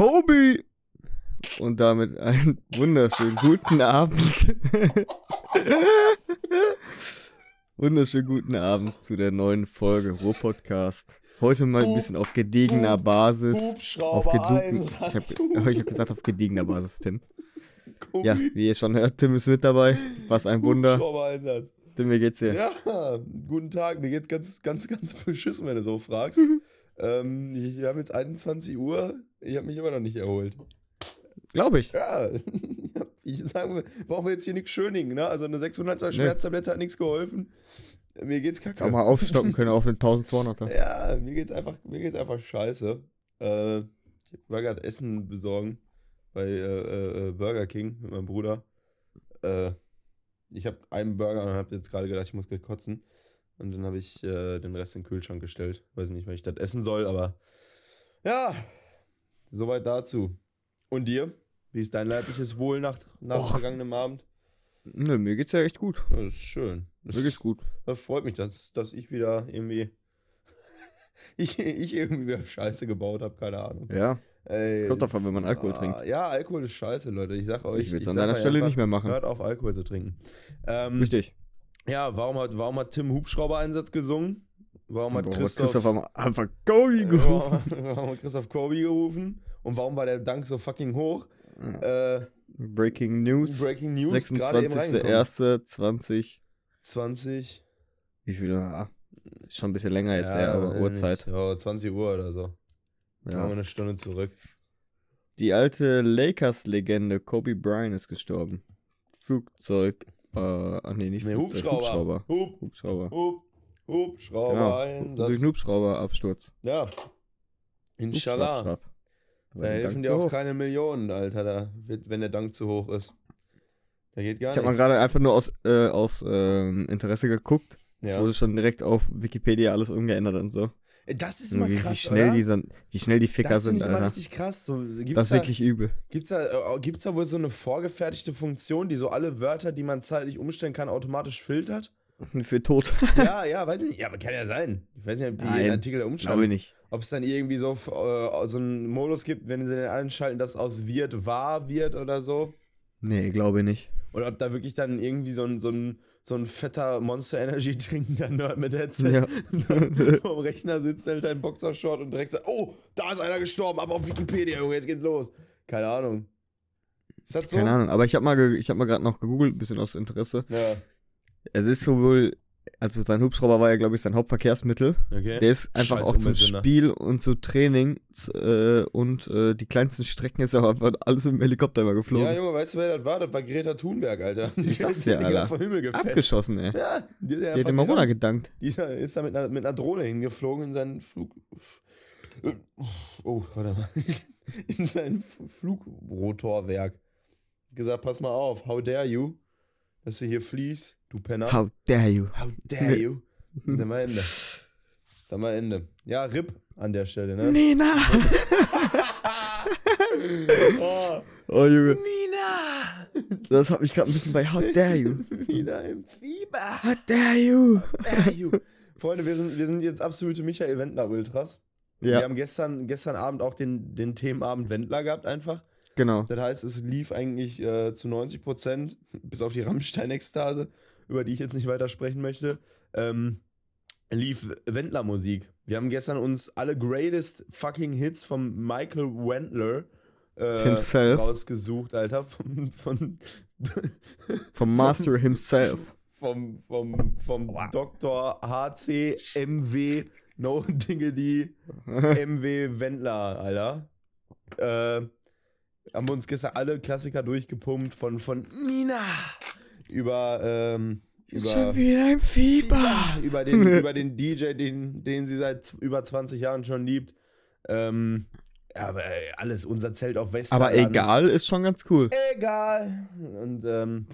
Kobe! Und damit einen wunderschönen guten Abend. wunderschönen guten Abend zu der neuen Folge Ruhr-Podcast. Heute mal ein bisschen auf gediegener Basis. Auf geduggen, ich habe ich hab gesagt auf gediegener Basis, Tim. Ja, wie ihr schon hört, Tim ist mit dabei. Was ein Wunder. Hubschrauber-Einsatz. Tim, wie geht's dir? Ja, guten Tag. Mir geht's ganz, ganz, ganz beschissen, wenn du so fragst. ähm, wir haben jetzt 21 Uhr. Ich habe mich immer noch nicht erholt. Glaube ich. Ja, ich sage, brauchen wir jetzt hier nichts Schöningen, ne? Also eine 600er Schmerztablette hat nichts geholfen. Mir geht's kacke. Auch mal aufstocken können auf den 1200er. Ja, mir geht's einfach, mir geht's einfach scheiße. Äh, ich war gerade Essen besorgen bei äh, äh, Burger King mit meinem Bruder. Äh, ich habe einen Burger und habe jetzt gerade gedacht, ich muss gleich kotzen. Und dann habe ich äh, den Rest in den Kühlschrank gestellt. Weiß nicht, wann ich das essen soll, aber ja, soweit dazu. Und dir? Wie ist dein leibliches Wohl nach, nach Och. vergangenem Abend? Nö, mir geht's ja echt gut. Das ist schön. Das, Mir geht's gut. das freut mich, dass, dass ich wieder irgendwie. ich, ich irgendwie wieder Scheiße gebaut habe, keine Ahnung. Ja, Ey, Kommt es- davon, wenn man Alkohol ah, trinkt. Ja, Alkohol ist scheiße, Leute. Ich sag euch. ich will's sag an deiner Stelle einfach, nicht mehr machen. Hört auf, Alkohol zu trinken. Ähm, Richtig. Ja, warum hat, warum hat Tim Hubschrauber-Einsatz gesungen? Warum hat Warum Christoph, Christoph am Anfang Kobe gerufen? warum, warum hat Christoph Kobe gerufen? Und warum war der Dank so fucking hoch? Äh, Breaking News. Breaking News, gerade eben reingekommen. 26.01.20. 20. Wie viel? Ah, schon ein bisschen länger jetzt ja, her, aber Uhrzeit. Ja, 20 Uhr oder so. Kommen wir Ja. eine Stunde zurück. Die alte Lakers-Legende Kobe Bryant ist gestorben. Flugzeug. Äh, nee, nicht Nee, Flugzeug. Hubschrauber. Hubschrauber. Hub, Hubschrauber. Hub, Hubschrauber, Genau. Einsatz. Durch einen Hubschrauber-Absturz. Ja. Inshallah. Da helfen dir auch hoch. keine Millionen, Alter, da, wird- wenn der Dank zu hoch ist. Da geht gar Ich habe mal gerade einfach nur aus, äh, aus ähm, Interesse geguckt. Es Ja. wurde schon direkt auf Wikipedia alles umgeändert und so. Das ist immer Wie, krass, wie, schnell oder? die sind, wie schnell die Ficker das sind, ich immer Alter. richtig krass. So, Das ist da, wirklich übel. Gibt's da, äh, gibt's da wohl so eine vorgefertigte Funktion, die so alle Wörter, die man zeitlich umstellen kann, automatisch filtert? Für tot. ja, ja, weiß ich nicht. Ja, aber kann ja sein. Ich weiß nicht, ob die Nein, den Artikel da Glaube umschreiben. ich nicht. Ob es dann irgendwie so, äh, so einen Modus gibt, wenn sie den einschalten, dass aus wird wahr wird oder so. Nee, glaube ich nicht. Oder ob da wirklich dann irgendwie so ein, so ein, so ein fetter Monster Energy trinkender Nerd mit Headset Ja. vorm Rechner sitzt, hält einen Boxershort und direkt sagt, oh, da ist einer gestorben, ab auf Wikipedia, Junge, jetzt geht's los. Keine Ahnung. Ist das so? Keine Ahnung, aber ich habe mal, ge- ich hab mal gerade noch gegoogelt, ein bisschen aus Interesse. Ja, Es ist sowohl, also sein Hubschrauber war ja, glaube ich, sein Hauptverkehrsmittel. okay. Der ist einfach Scheiß auch zum Umweltsünder. Spiel und zu Training äh, und äh, die kleinsten Strecken ist aber einfach alles mit dem Helikopter immer geflogen. Ja, Junge, weißt du, wer das war? Das war Greta Thunberg, Alter. Die sag's dir, Alter. vom Himmel gefetzt. Abgeschossen, ey. Ja, die, Die hat immer gerammt. runtergedankt. Dieser ist da mit einer, mit einer Drohne hingeflogen in seinen Flug. Oh, warte mal. In sein Flugrotorwerk. Gesagt, pass mal auf, how dare you, dass du hier fliehst, du Penner. How dare you? How dare you? Dann war Ende. Dann war Ende. Ja, RIP an der Stelle, ne? Nina! Oh, Oh, Junge. Nina! Das hat mich gerade ein bisschen bei How dare you? Wieder im Fieber. How dare you? Dare you. Freunde, wir sind, wir sind jetzt absolute Michael Wendler-Ultras. Wir Ja, haben gestern, gestern Abend auch den, den Themenabend Wendler gehabt, einfach. Genau. Das heißt, es lief eigentlich äh, zu 90 Prozent, bis auf die Rammstein-Ekstase, über die ich jetzt nicht weiter sprechen möchte, ähm, lief Wendler-Musik. Wir haben gestern uns alle greatest fucking Hits von Michael Wendler äh, Himself. rausgesucht, Alter. Von, von, Vom Master himself. vom, vom, vom Dr. HC MW No Diggity MW Wendler, Alter. Äh, haben wir uns gestern alle Klassiker durchgepumpt von, von Nina über, ähm, über, wieder im Fieber. über, den, über den DJ, den, den sie seit über 20 Jahren schon liebt. Ähm, aber ey, alles, unser Zelt auf Westerland. Aber egal, ist schon ganz cool. Egal. Und ähm,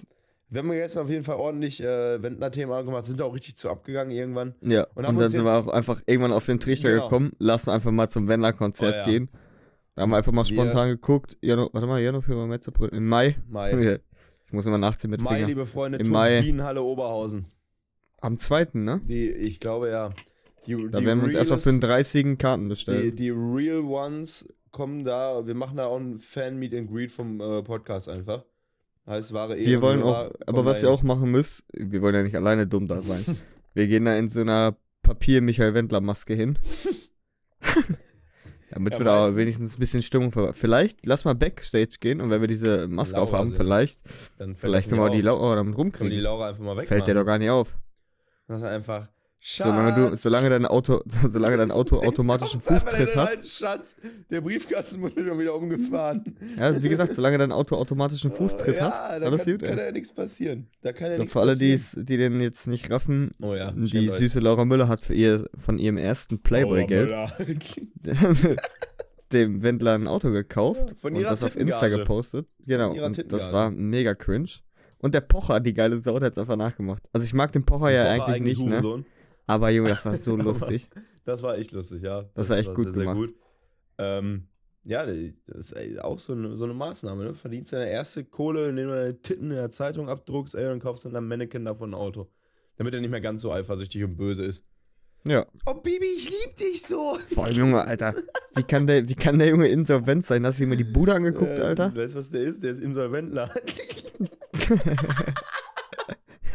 wir haben gestern auf jeden Fall ordentlich äh, Wendler-Thema gemacht, sind auch richtig zu abgegangen irgendwann. Ja, Und und, haben dann sind wir auch einfach irgendwann auf den Trichter Genau. gekommen. Lass wir einfach mal zum Wendler-Konzert Oh ja. gehen. Da haben wir einfach mal Wir- spontan geguckt. Jano, warte mal, Januar, Februar, März, April. Im Mai. Mai. Ich muss immer nachziehen mit Mai, liebe Freunde, Im Mai. Turbinenhalle Oberhausen. Am 2., ne? Die, ich glaube ja. Die, Da die werden wir uns erstmal für den 30. Karten die, bestellen. die Real Ones kommen da, wir machen da auch ein Fan-Meet and Greet vom äh, Podcast einfach. Heißt, wahre Ehre. Wir wollen auch, aber was ihr auch machen müsst, wir wollen ja nicht alleine dumm da sein. wir gehen da in so einer Papier-Michael-Wendler-Maske hin. Damit Ja, wir da wenigstens ein bisschen Stimmung ver Vielleicht lass mal Backstage gehen und wenn wir diese Maske Laura aufhaben, sind. vielleicht, vielleicht können wir nicht die. Laura damit wir die rumkriegen. Laura einfach mal wegmachen. Fällt der doch gar nicht auf. Das ist einfach. Schatz, Solange du, solange dein Auto, solange dein Auto automatischen Fußtritt den hat. Schatz, der Briefkasten wurde schon wieder umgefahren. Ja, also wie gesagt, solange dein Auto automatischen Fußtritt ja, hat, da alles kann, gut, kann ja nichts passieren. Da kann ja So, nichts für alle, die den jetzt nicht raffen, Oh ja, die süße Laura Müller hat für ihr, von ihrem ersten Playboy-Geld dem Wendler ein Auto gekauft Von und das auf Insta gepostet. Genau, und das war mega cringe. Und der Pocher, die geile Sau, der hat es einfach nachgemacht. Also ich mag den Pocher ja Woche eigentlich, nicht, ne? Aber Junge, das war so lustig. Das war echt lustig, ja. Das war echt gut sehr, sehr gemacht. gut. Ähm, ja, das ist auch so eine, so eine Maßnahme, ne? Verdienst deine erste Kohle, indem du deine Titten in der Zeitung abdruckst, ey, und kaufst dann ein Mannequin davon ein Auto. Damit er nicht mehr ganz so eifersüchtig und böse ist. Ja. Oh, Bibi, ich lieb dich so. Vor allem, Junge, Alter. Wie kann der, wie kann der Junge insolvent sein? Hast du dir mal die Bude angeguckt, Äh, Alter? Weißt du, was der ist? Der ist Insolventler.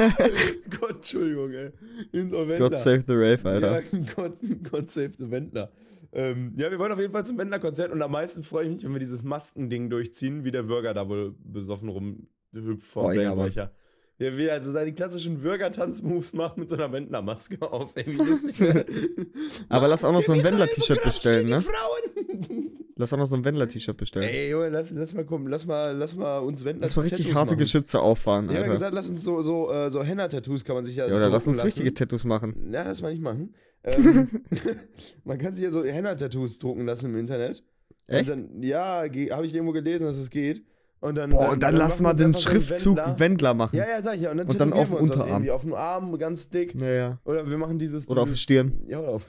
Gott, Entschuldigung, ey. Insolventler. God save the Rave, Alter. Ja, Gott, Gott save the Wendler. Ähm, ja, wir wollen auf jeden Fall zum Wendler-Konzert und am meisten freue ich mich, wenn wir dieses Maskending durchziehen, wie der Würger da wohl besoffen rumhüpft ja, Wellenbrecher. Ja, wie er also seine klassischen Würger-Tanz-Moves macht mit so einer Wendler-Maske auf. Ey, wie lustig. Aber lass auch noch so ein Wendler-T-Shirt bestellen, die ne? Frauen! Lass auch noch so ein Wendler-T-Shirt bestellen. Ey, Junge, lass, lass mal kommen, lass mal, lass mal uns Wendler Lass mal richtig Tattoos harte machen. Geschütze auffahren, Ich habe ja Alter. gesagt, lass uns so, so, äh, so Henna-Tattoos kann man sich ja Ja, oder lass uns lassen. richtige Tattoos machen. Ja, das mal nicht machen. Ähm, man kann sich ja so Henna-Tattoos drucken lassen im Internet. Echt? Dann, ja, habe ich irgendwo gelesen, dass es geht. Und dann, Boah, und dann lass machen mal den Schriftzug Wendler. Wendler machen. Ja, ja, sag ich ja. Und dann, Und dann auf wir dem Unterarm. irgendwie auf dem Arm ganz dick. Ja, ja. Oder wir machen dieses. Oder auf der dieses, Stirn. Ja, oder auf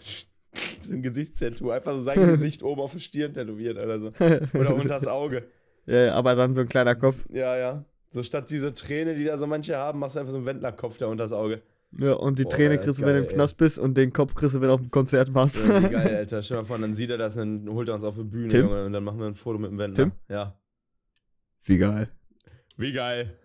so ein Gesichtstattoo. Einfach so sein Gesicht oben auf der Stirn tätowiert oder so. Oder unters Auge. Ja, aber dann so ein kleiner Kopf. Ja, ja. So statt diese Träne, die da so manche haben, machst du einfach so einen Wendlerkopf da unters Auge. Ja, und die Boah, Träne das kriegst du, wenn du im Knast bist und den Kopf kriegst du, wenn du auf dem Konzert warst. Ja, wie geil, Alter. Stell dir mal vor, dann sieht er das, dann holt er uns auf die Bühne, Tim? Junge, und dann machen wir ein Foto mit dem Wendler. Tim? Ja. Wie geil. Wie geil.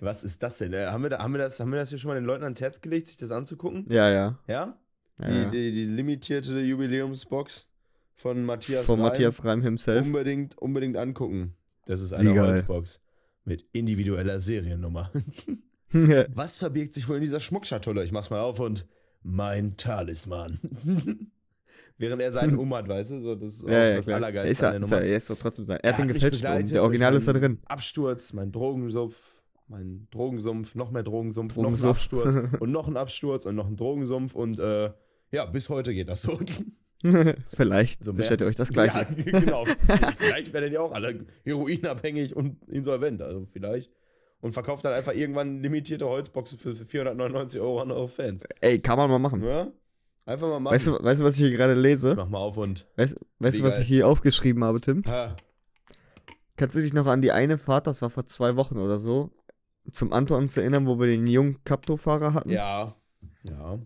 Was ist das denn? Äh, haben, wir da, haben, wir das, haben wir das hier schon mal den Leuten ans Herz gelegt, sich das anzugucken? ja, ja. Ja? Ja, Die, die, die limitierte Jubiläumsbox von Matthias Von Reim. Matthias Reim himself. Unbedingt, unbedingt angucken. Das ist eine. Holzbox mit individueller Seriennummer. Was verbirgt sich wohl in dieser Schmuckschatulle? Ich mach's mal auf und mein Talisman. Während er seinen um hat, weißt du? So, das ist auch ja, ja, das klar. Allergeilste er, an der ist Nummer. er, er ist doch trotzdem sein. Er hat den gefälscht. Der Original ist da drin. Absturz, mein Drogensumpf, mein Drogensumpf, noch mehr Drogensumpf, noch Drogensumpf. ein Absturz und noch ein Absturz und noch ein Drogensumpf und äh, ja, bis heute geht das so. Vielleicht So bestellt ihr euch das gleiche. Ja, genau. vielleicht werden die auch alle heroinabhängig und insolvent, also vielleicht. Und verkauft dann einfach irgendwann limitierte Holzboxen für, für 499 Euro an eure Fans. Ey, kann man mal machen. Ja? Einfach mal machen. Weißt du, weißt du, was ich hier gerade lese? Mach mal auf und. Weißt, weißt du, was geil. ich hier aufgeschrieben habe, Tim? Ha. Kannst du dich noch an die eine Fahrt, das war vor zwei Wochen oder so, zum Anton zu erinnern, wo wir den jungen Capto-Fahrer hatten? Ja. Ja.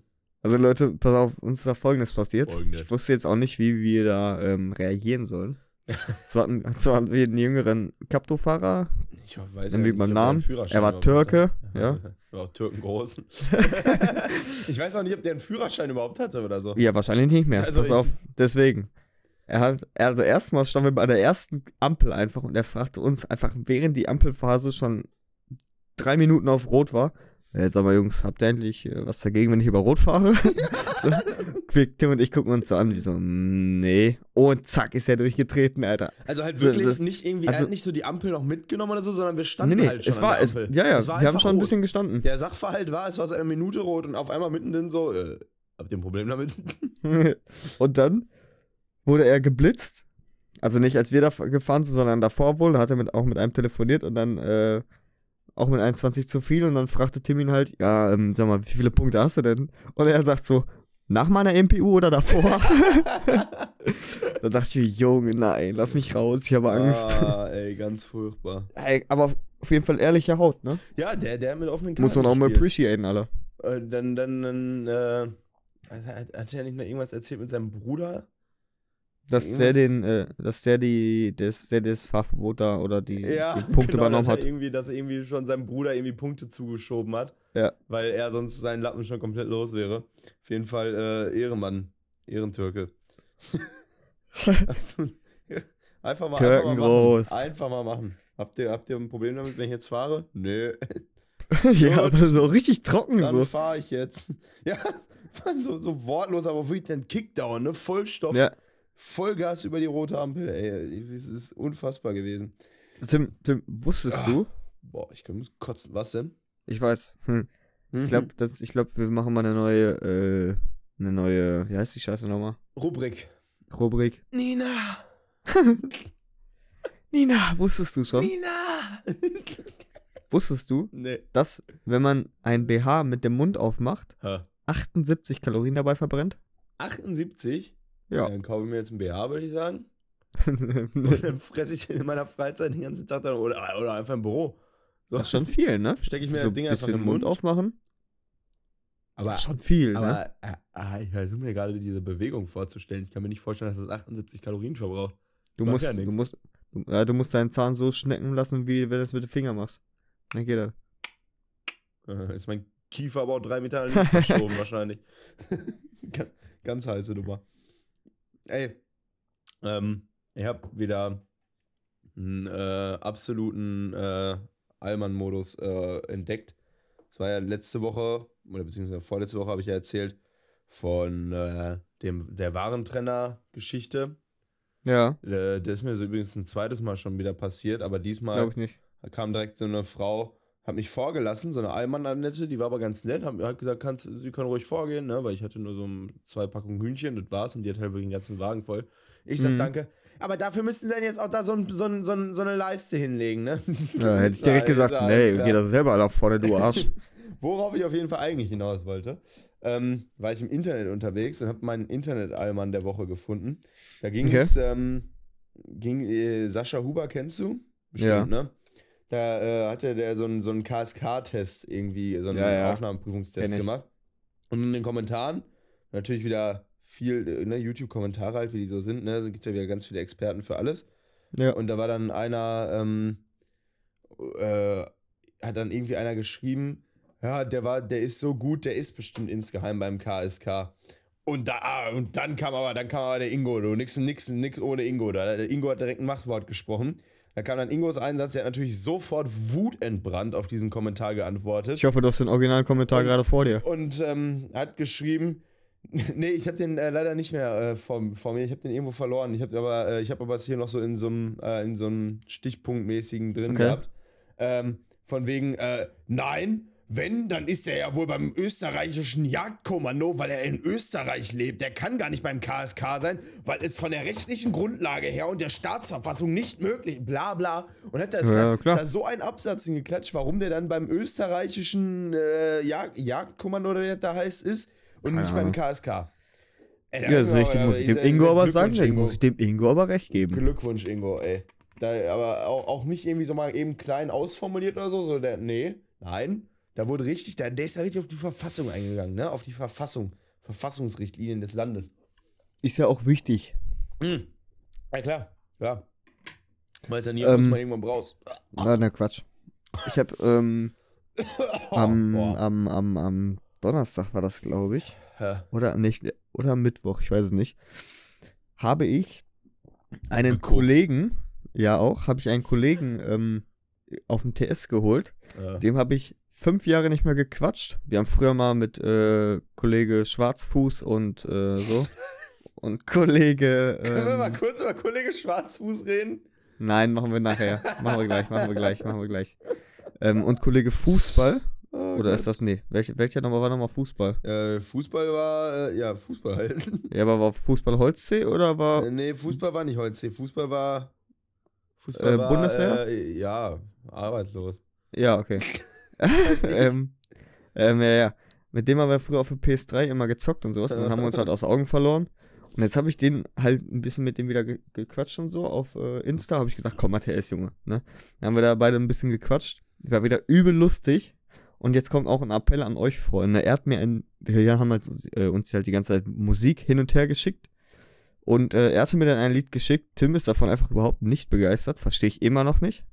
Also Leute, pass auf, uns ist da folgendes passiert. Folgendes. Ich wusste jetzt auch nicht, wie wir da ähm, reagieren sollen. zwar, hatten, zwar hatten wir einen jüngeren Capto-Fahrer, Ich weiß nicht, beim Namen. Er war Türke, hatte. ja. Er war auch Türkengroßen. ich weiß auch nicht, ob der einen Führerschein überhaupt hatte oder so. ja, wahrscheinlich nicht mehr. Also pass auf, deswegen. Er hat, also erstmal standen wir bei der ersten Ampel einfach und er fragte uns einfach, während die Ampelphase schon drei Minuten auf Rot war, äh, sag mal Jungs, habt ihr endlich äh, was dagegen, wenn ich über Rot fahre? so, wir- Tim und ich gucken uns so an, wie so, nee. Und zack, ist er durchgetreten, Alter. Also halt So, wirklich das- nicht irgendwie, also- er hat nicht so die Ampel noch mitgenommen oder so, sondern wir Nee, standen nee, halt schon es war, es, ja, ja, Es war wir haben schon ein rot. bisschen gestanden. Der Sachverhalt war, es war seit einer Minute rot und auf einmal mittendrin so, äh, habt ihr ein Problem damit? und dann wurde er geblitzt. Also nicht als wir da gefahren sind, sondern davor wohl. Da hat er mit, auch mit einem telefoniert und dann äh, auch mit 21 zu viel. Und dann fragte Tim ihn halt, ja, ähm, sag mal, wie viele Punkte hast du denn? Und er sagt so, nach meiner MPU oder davor? da dachte ich Junge, nein, lass mich raus, ich habe Angst. Ah, ey, ganz furchtbar. Ey, aber auf jeden Fall ehrliche Haut, ne? Ja, der, der mit offenen Karten Muss man auch mal appreciaten, Alter. Äh, dann, dann, dann, äh, hat, hat er nicht noch irgendwas erzählt mit seinem Bruder? Dass der den, äh, dass der die, das, der das Fahrverbot da oder die, Ja, die Punkte genau, übernommen dass er hat. Irgendwie, dass er irgendwie schon seinem Bruder irgendwie Punkte zugeschoben hat. Ja. Weil er sonst seinen Lappen schon komplett los wäre. Auf jeden Fall äh, Ehrenmann. Ehrentürke. Also, einfach mal, Türken einfach mal groß. machen. Einfach mal machen. Habt ihr, habt ihr ein Problem damit, wenn ich jetzt fahre? Nö. ja, aber so richtig trocken Dann so. fahre ich jetzt. Ja, so, so wortlos, aber wirklich dann Kickdown, ne? Vollstoff, Ja, Vollgas über die rote Ampel. Ey, es ist unfassbar gewesen. Tim, Tim, wusstest Ah. du? Boah, ich kann kotzen. Was denn? Ich weiß. Hm. Mhm. Ich glaube, glaub, wir machen mal eine neue, äh, eine neue, wie heißt die Scheiße nochmal? Rubrik. Rubrik. Nina! Nina, wusstest du schon? Nina! Wusstest du, nee. dass, wenn man ein BH mit dem Mund aufmacht, Hä? 78 Kalorien dabei verbrennt? 78? Ja. Dann kaufe ich mir jetzt ein BH, würde ich sagen. Und dann fresse ich in meiner Freizeit den ganzen Tag dann oder, oder einfach im Büro. So, das ist schon viel, ne? stecke ich mir so das Ding einfach im Mund. aufmachen. Aber, Das ist schon viel, ne? aber äh, äh, ich versuche mir gerade diese Bewegung vorzustellen. Ich kann mir nicht vorstellen, dass das 78 Kalorien verbraucht. Du musst, ja du musst, du, ja, du musst deinen Zahn so schnecken lassen, wie wenn du das mit dem Finger machst. Dann geht das. Äh, ist mein Kiefer aber auch drei Meter links verschoben wahrscheinlich. ganz, ganz heiße Nummer. Ey, ähm, ich habe wieder einen äh, absoluten äh, Allmann-Modus äh, entdeckt. Das war ja letzte Woche, oder beziehungsweise vorletzte Woche habe ich ja erzählt von äh, dem, der Warentrenner-Geschichte. Ja, Äh, das ist mir so übrigens ein zweites Mal schon wieder passiert, aber diesmal kam direkt so eine Frau, hat mich vorgelassen, so eine Allmann-Annette, die war aber ganz nett, hat, hat gesagt, kannst, sie können ruhig vorgehen, ne, weil ich hatte nur so ein- zwei Packungen Hühnchen, das war's, und die hat halt wirklich den ganzen Wagen voll. Ich sag Mhm. danke, aber dafür müssten sie dann jetzt auch da so, ein, so, ein, so, ein, so eine Leiste hinlegen, ne? Ja, hätte ich direkt gesagt, nee, alles klar. geh das selber alle vorne, du Arsch. Worauf ich auf jeden Fall eigentlich hinaus wollte, ähm, war ich im Internet unterwegs und habe meinen Internet-Allmann der Woche gefunden. Da ging Okay. es, ähm, ging, äh, Sascha Huber kennst du? Bestimmt, Ja. ne? Da äh, hatte der so einen so einen KSK-Test irgendwie, so einen Ja, ja. Aufnahmeprüfungstest gemacht. Und in den Kommentaren natürlich wieder viel, äh, ne, YouTube-Kommentare halt, wie die so sind, ne? Da gibt ja wieder ganz viele Experten für alles. Ja. Und da war dann einer, ähm, äh, hat dann irgendwie einer geschrieben, ja, der war, der ist so gut, der ist bestimmt insgeheim beim KSK. Und da, ah, und dann kam aber, dann kam aber der Ingo, du, nix, nix, nix ohne Ingo. Da, der Ingo hat direkt ein Machtwort gesprochen. Da kam dann Ingos Einsatz, der hat natürlich sofort wutentbrannt auf diesen Kommentar geantwortet. Ich hoffe, du hast den Originalkommentar Und- gerade vor dir. Und ähm, hat geschrieben, nee, ich habe den äh, leider nicht mehr äh, vor, vor mir, ich habe den irgendwo verloren. Ich habe aber, äh, ich habe aber es hier noch so in so einem, äh, in so einem Stichpunktmäßigen drin Okay. gehabt. Ähm, von wegen, äh, nein, wenn, dann ist er ja wohl beim österreichischen Jagdkommando, weil er in Österreich lebt. Der kann gar nicht beim KSK sein, weil es von der rechtlichen Grundlage her und der Staatsverfassung nicht möglich, bla bla. Und hat das Ja, da so einen Absatz hingeklatscht, warum der dann beim österreichischen äh, Jag Jagdkommando, oder wie das da heißt, ist und Keine nicht Ahnung. beim KSK. Ey, Ja, ich richtig, muss ich dem Ingo aber sagen, Ingo. muss ich dem Ingo aber recht geben. Glückwunsch, Ingo, ey. Da, aber auch, auch nicht irgendwie so mal eben klein ausformuliert oder so, so der, nee, nein. Da wurde richtig, da, der ist ja richtig auf die Verfassung eingegangen, ne? Auf die Verfassung, Verfassungsrichtlinien des Landes. Ist ja auch wichtig. Hm. Ja, klar, ja. Weiß ja nie, Ähm, was man irgendwann brauchst. Ah, na Quatsch. Ich habe ähm, am, Boah. am, am, am Donnerstag war das, glaube ich. Ja. Oder nicht, oder am Mittwoch, ich weiß es nicht. Habe ich einen Gekokst. Kollegen, ja auch, habe ich einen Kollegen ähm, auf dem TS geholt. Ja. Dem habe ich fünf Jahre nicht mehr gequatscht. Wir haben früher mal mit äh, Kollege Schwarzfuß und äh, so. Und Kollege. Können wir mal Ähm, kurz über Kollege Schwarzfuß reden? nein, machen wir nachher. Machen wir gleich, machen wir gleich, machen wir gleich. Ähm, und Kollege Fußball. Oh Oder Gott. ist das. Nee, welcher, welcher nochmal war nochmal Fußball? Äh, Fußball war, äh, ja, Fußball halt. Ja, aber war Fußball Holzsee oder war. Äh, nee, Fußball war nicht heute. Fußball war. Fußball Äh, war. Bundeswehr? Äh, ja, arbeitslos. Ja, okay. ähm, ähm, ja, ja. Mit dem haben wir früher auf der PS3 immer gezockt und sowas. Und dann haben wir uns halt aus Augen verloren. Und jetzt habe ich den halt ein bisschen mit dem wieder ge gequatscht und so. Auf äh, Insta habe ich gesagt, komm, Matthias, Junge. Ne? Dann haben wir da beide ein bisschen gequatscht. War wieder übel lustig. Und jetzt kommt auch ein Appell an euch, Freunde. Er hat mir ein, wir haben halt, äh, uns halt die ganze Zeit Musik hin und her geschickt. Und äh, er hatte mir dann ein Lied geschickt. Tim ist davon einfach überhaupt nicht begeistert. Verstehe ich immer noch nicht.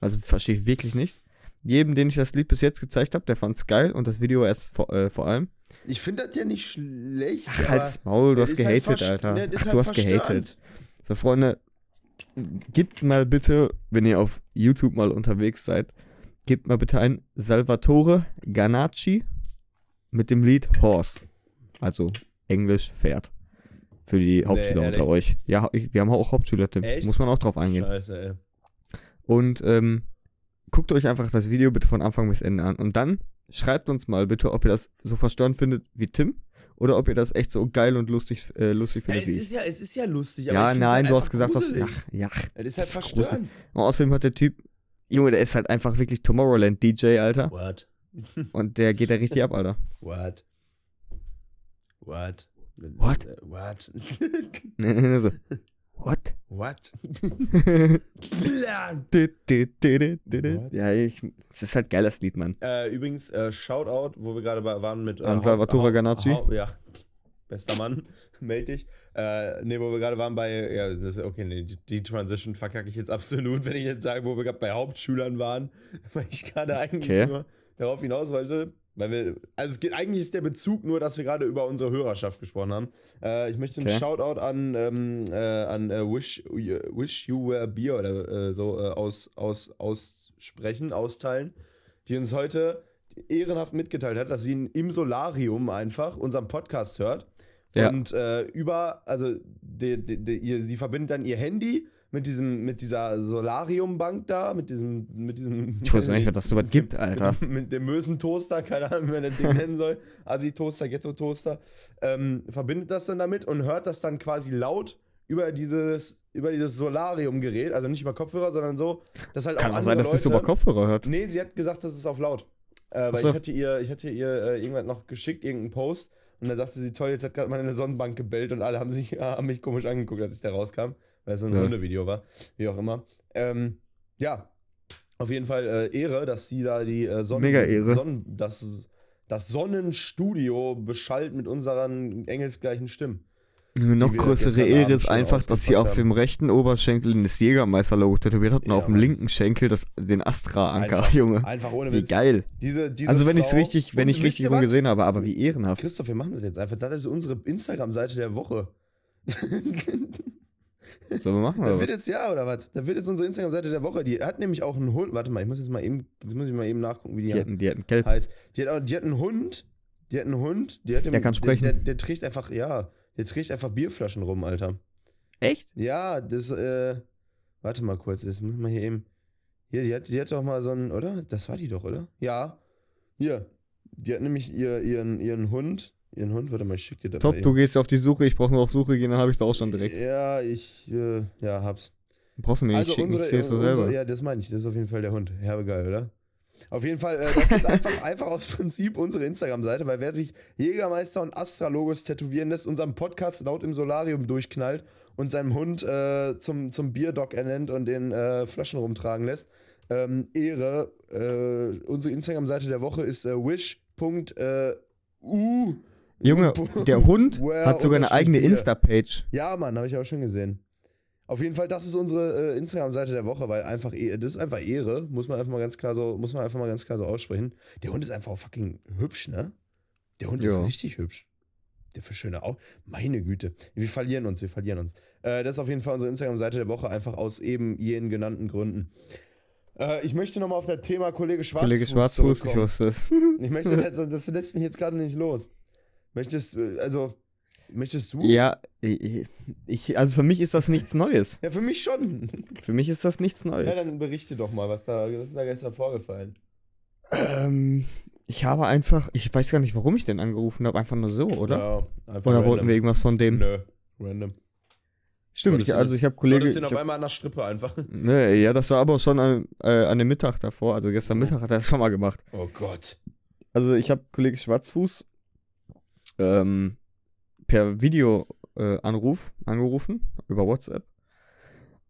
Also verstehe ich wirklich nicht. Jedem, den ich das Lied bis jetzt gezeigt habe, der fand's geil und das Video erst vor, äh, vor allem. Ich finde das ja nicht schlecht. Ach, halt's Maul, du das hast halt gehatet, verst- Alter. ne, Ach, halt du hast gehatet. So, Freunde, gebt mal bitte, wenn ihr auf YouTube mal unterwegs seid, gebt mal bitte ein Salvatore Ganacci mit dem Lied Horse. Also Englisch Pferd. Für die Hauptschüler ehrlich? unter euch. Ja, ich, wir haben auch Hauptschüler, Tim. Echt? Muss man auch drauf eingehen. Scheiße, ey. Und ähm, guckt euch einfach das Video bitte von Anfang bis Ende an. Und dann schreibt uns mal bitte, ob ihr das so verstörend findet wie Tim oder ob ihr das echt so geil und lustig, äh, lustig findet es wie ich. ist ja, es ist ja lustig. Ja, nein, halt du hast gesagt, dass. gruselig. Ach, ja. Es ist halt gruselig. verstörend. Und außerdem hat der Typ, Junge, der ist halt einfach wirklich Tomorrowland-DJ, Alter. What? Und der geht da richtig ab, Alter. What? What? What? What? So. What? What? ja, ich, das ist halt geiles Lied, Mann. äh, übrigens, äh, Shoutout, wo wir gerade waren mit. Äh, An Salvatore Ganacci. Ja, bester Mann, meld dich. Äh, ne, wo wir gerade waren bei. Ja, das okay, nee, die, die Transition verkacke ich jetzt absolut, wenn ich jetzt sage, wo wir gerade bei Hauptschülern waren, weil ich gerade eigentlich Okay. nur darauf hinaus wollte. Weil wir, also es geht, eigentlich ist der Bezug nur, dass wir gerade über unsere Hörerschaft gesprochen haben. Äh, ich möchte einen Okay. Shoutout an, ähm, äh, an äh, Wish, Wish You Were Beer oder äh, so äh, aus, aus, aussprechen, austeilen, die uns heute ehrenhaft mitgeteilt hat, dass sie im Solarium einfach unseren Podcast hört. Ja. Und äh, über, also die, die, die, sie verbindet dann ihr Handy mit diesem, mit dieser Solarium-Bank da, mit diesem, mit diesem. Ich wusste nicht, was das so was gibt, Alter. Mit, mit dem Mösen-Toaster, keine Ahnung, wie man das Ding nennen soll. Asi-Toaster, Ghetto-Toaster. Ähm, verbindet das dann damit und hört das dann quasi laut über dieses, über dieses Solarium-Gerät, also nicht über Kopfhörer, sondern so, dass halt Kann auch auch andere sein, dass Leute, das über Kopfhörer hört. Nee, sie hat gesagt, das ist auf laut. Äh, weil so. ich hatte ihr, ich hatte ihr äh, irgendwann noch geschickt, irgendeinen Post. Und da sagte sie, toll, jetzt hat gerade mal eine Sonnenbank gebellt und alle haben, sich, haben mich komisch angeguckt, als ich da rauskam, weil es ein Ja. Hundevideo war, wie auch immer. Ähm, ja, auf jeden Fall äh, Ehre, dass sie da die äh, Sonnen, Mega Ehre. Sonnen, das, das Sonnenstudio beschallt mit unseren engelsgleichen Stimmen. Eine noch größere Ehre ist einfach, dass sie auf dem rechten Oberschenkel das Jägermeister-Logo tätowiert hat und Ja, auf dem linken Schenkel das, den Astra-Anker, Einfach- Junge. Einfach ohne Wie Witz. geil. Diese, diese Also wenn ich es richtig, wenn ich richtig rum gesehen habe, aber wie ehrenhaft. Christoph, wir machen das jetzt einfach. Das ist unsere Instagram-Seite der Woche. Sollen wir machen, Da oder wird was? jetzt ja oder was? Da wird jetzt unsere Instagram-Seite der Woche. Die hat nämlich auch einen Hund. Warte mal, ich muss jetzt mal eben, jetzt muss ich mal eben nachgucken, wie die, Die hatten, die hatten Kelp. heißt. Die hat, auch, die hat einen Hund. Die hat einen Hund. Die hat Der kann sprechen. Der, der, der trägt einfach, ja, der trägt einfach Bierflaschen rum, Alter. Echt? Ja, das, äh, warte mal kurz, das muss ich mal hier eben. Hier, die hat, die hat doch mal so einen, oder? Das war die doch, oder? Ja. Hier. Die hat nämlich ihr, ihren, ihren Hund. Ihren Hund, warte mal, ich schick dir das Top, du gehst auf die Suche, ich brauche nur auf Suche gehen, dann habe ich da auch schon direkt. Ja, ich, äh, ja, hab's. Brauchst du mir nicht Also schicken, unsere, ich sehe es doch selber. ja, das meine ich, das ist auf jeden Fall der Hund. Herbe geil, oder? Auf jeden Fall, äh, das ist einfach, einfach aus Prinzip unsere Instagram-Seite, weil wer sich Jägermeister und Astra-Logos tätowieren lässt, unseren Podcast laut im Solarium durchknallt und seinem Hund äh, zum, zum Bierdog ernennt und den äh, Flaschen rumtragen lässt, ähm, Ehre. Äh, unsere Instagram-Seite der Woche ist äh, wish.u. Junge, der Hund hat sogar eine eigene. Insta-Page. Ja, Mann, habe ich auch schon gesehen. Auf jeden Fall, das ist unsere äh, Instagram-Seite der Woche, weil einfach, eh- das ist einfach Ehre, muss man einfach mal ganz klar so, muss man einfach mal ganz klar so aussprechen. Der Hund ist einfach auch fucking hübsch, ne? Der Hund ist Ja. richtig hübsch. Der für schöne Augen. Meine Güte. Wir verlieren uns, wir verlieren uns. Äh, das ist auf jeden Fall unsere Instagram-Seite der Woche, einfach aus eben jenen genannten Gründen. Äh, ich möchte nochmal auf das Thema Kollege Schwarzfuß Kollege Schwarzfuß, ich wusste es. Ich möchte, also, das lässt mich jetzt gerade nicht los. Möchtest du, also, möchtest du? Ja, ich, also für mich ist das nichts Neues. Ja, für mich schon. Für mich ist das nichts Ja, Neues. dann berichte doch mal, was da, was ist da gestern vorgefallen. Ähm, ich habe einfach, ich weiß gar nicht, warum ich den angerufen habe, einfach nur so, oder? Ja, einfach Oder random. wollten wir irgendwas von dem? Nö, random. Stimmt, ich, du also ich habe Du Kollege. hattest den auf hab, einmal an der Strippe einfach. ne, ja, das war aber schon an, äh, an dem Mittag davor. Also gestern Oh. Mittag hat er das schon mal gemacht. Oh Gott. Also ich habe Kollege Schwarzfuß ähm, per Videoanruf äh, angerufen über WhatsApp.